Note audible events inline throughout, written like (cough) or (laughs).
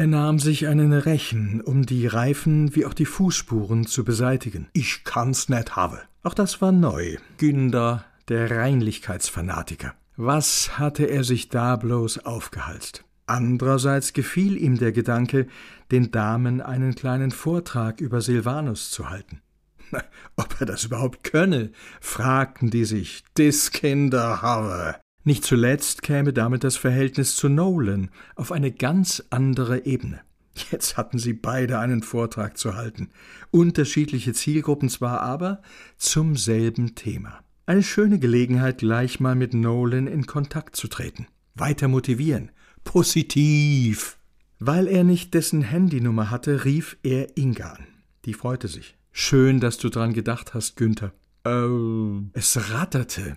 Er nahm sich einen Rechen, um die Reifen wie auch die Fußspuren zu beseitigen. Ich kann's net have. Auch das war neu. Günder, der Reinlichkeitsfanatiker. Was hatte er sich da bloß aufgehalst? Andererseits gefiel ihm der Gedanke, den Damen einen kleinen Vortrag über Silvanus zu halten. (laughs) Ob er das überhaupt könne, fragten die sich. Dis Kinder habe. Nicht zuletzt käme damit das Verhältnis zu Nolan auf eine ganz andere Ebene. Jetzt hatten sie beide einen Vortrag zu halten. Unterschiedliche Zielgruppen zwar, aber zum selben Thema. Eine schöne Gelegenheit, gleich mal mit Nolan in Kontakt zu treten. Weiter motivieren. Positiv. Weil er nicht dessen Handynummer hatte, rief er Inga an. Die freute sich. Schön, dass du dran gedacht hast, Günther. Oh. Es ratterte.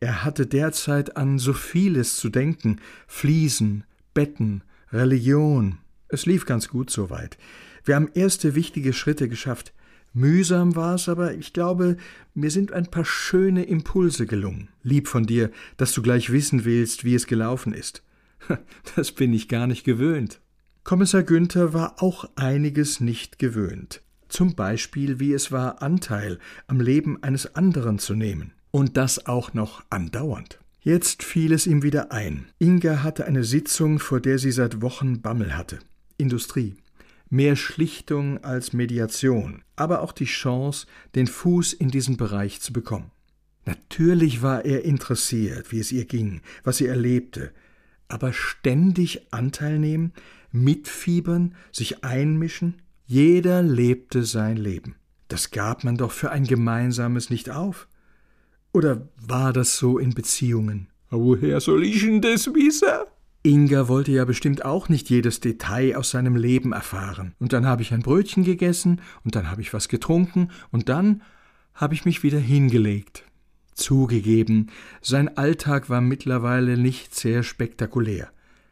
Er hatte derzeit an so vieles zu denken. Fliesen, Betten, Religion. Es lief ganz gut soweit. Wir haben erste wichtige Schritte geschafft. Mühsam war es, aber ich glaube, mir sind ein paar schöne Impulse gelungen. Lieb von dir, dass du gleich wissen willst, wie es gelaufen ist. (laughs) Das bin ich gar nicht gewöhnt. Kommissar Günther war auch einiges nicht gewöhnt. Zum Beispiel, wie es war, Anteil am Leben eines anderen zu nehmen. Und das auch noch andauernd. Jetzt fiel es ihm wieder ein. Inga hatte eine Sitzung, vor der sie seit Wochen Bammel hatte. Industrie. Mehr Schlichtung als Mediation, aber auch die Chance, den Fuß in diesen Bereich zu bekommen. Natürlich war er interessiert, wie es ihr ging, was sie erlebte, aber ständig Anteil nehmen, mitfiebern, sich einmischen, jeder lebte sein Leben. Das gab man doch für ein gemeinsames nicht auf. Oder war das so in Beziehungen? Woher soll ich denn das wissen? Inga wollte ja bestimmt auch nicht jedes Detail aus seinem Leben erfahren. Und dann habe ich ein Brötchen gegessen, und dann habe ich was getrunken, und dann habe ich mich wieder hingelegt. Zugegeben, sein Alltag war mittlerweile nicht sehr spektakulär.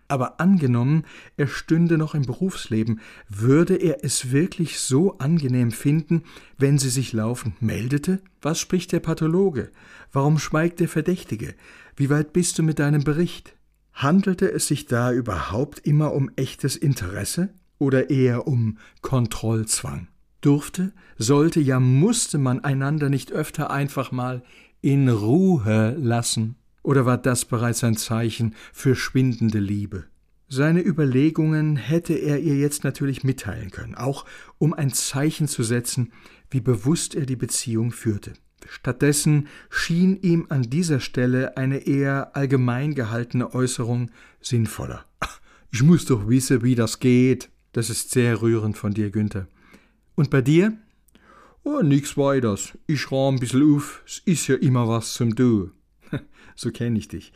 Aber angenommen, er stünde noch im Berufsleben, würde er es wirklich so angenehm finden, wenn sie sich laufend meldete? Was spricht der Pathologe? Warum schweigt der Verdächtige? Wie weit bist du mit deinem Bericht? Handelte es sich da überhaupt immer um echtes Interesse oder eher um Kontrollzwang? Durfte, sollte, ja musste man einander nicht öfter einfach mal in Ruhe lassen? Oder war das bereits ein Zeichen für schwindende Liebe? Seine Überlegungen hätte er ihr jetzt natürlich mitteilen können, auch um ein Zeichen zu setzen, wie bewusst er die Beziehung führte. Stattdessen schien ihm an dieser Stelle eine eher allgemein gehaltene Äußerung sinnvoller. Ich muss doch wissen, wie das geht. Das ist sehr rührend von dir, Günther. Und bei dir? Oh, nix weiters. Ich rahm ein bisschen auf. Es ist ja immer was zum Du. (laughs) so kenne ich dich.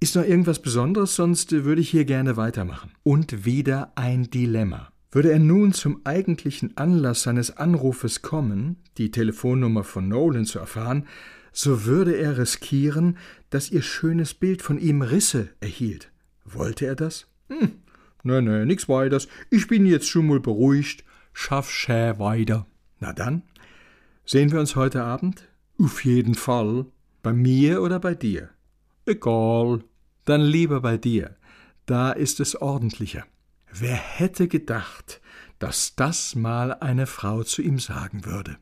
Ist noch irgendwas Besonderes, sonst würde ich hier gerne weitermachen. Und wieder ein Dilemma. Würde er nun zum eigentlichen Anlass seines Anrufes kommen, die Telefonnummer von Nolan zu erfahren, so würde er riskieren, dass ihr schönes Bild von ihm Risse erhielt. Wollte er das? Hm, ne, ne, nix weiters. Ich bin jetzt schon mal beruhigt. Schaff schä weiter. Na dann, sehen wir uns heute Abend? Auf jeden Fall. Bei mir oder bei dir? Egal. Dann lieber bei dir. Da ist es ordentlicher. Wer hätte gedacht, dass das mal eine Frau zu ihm sagen würde?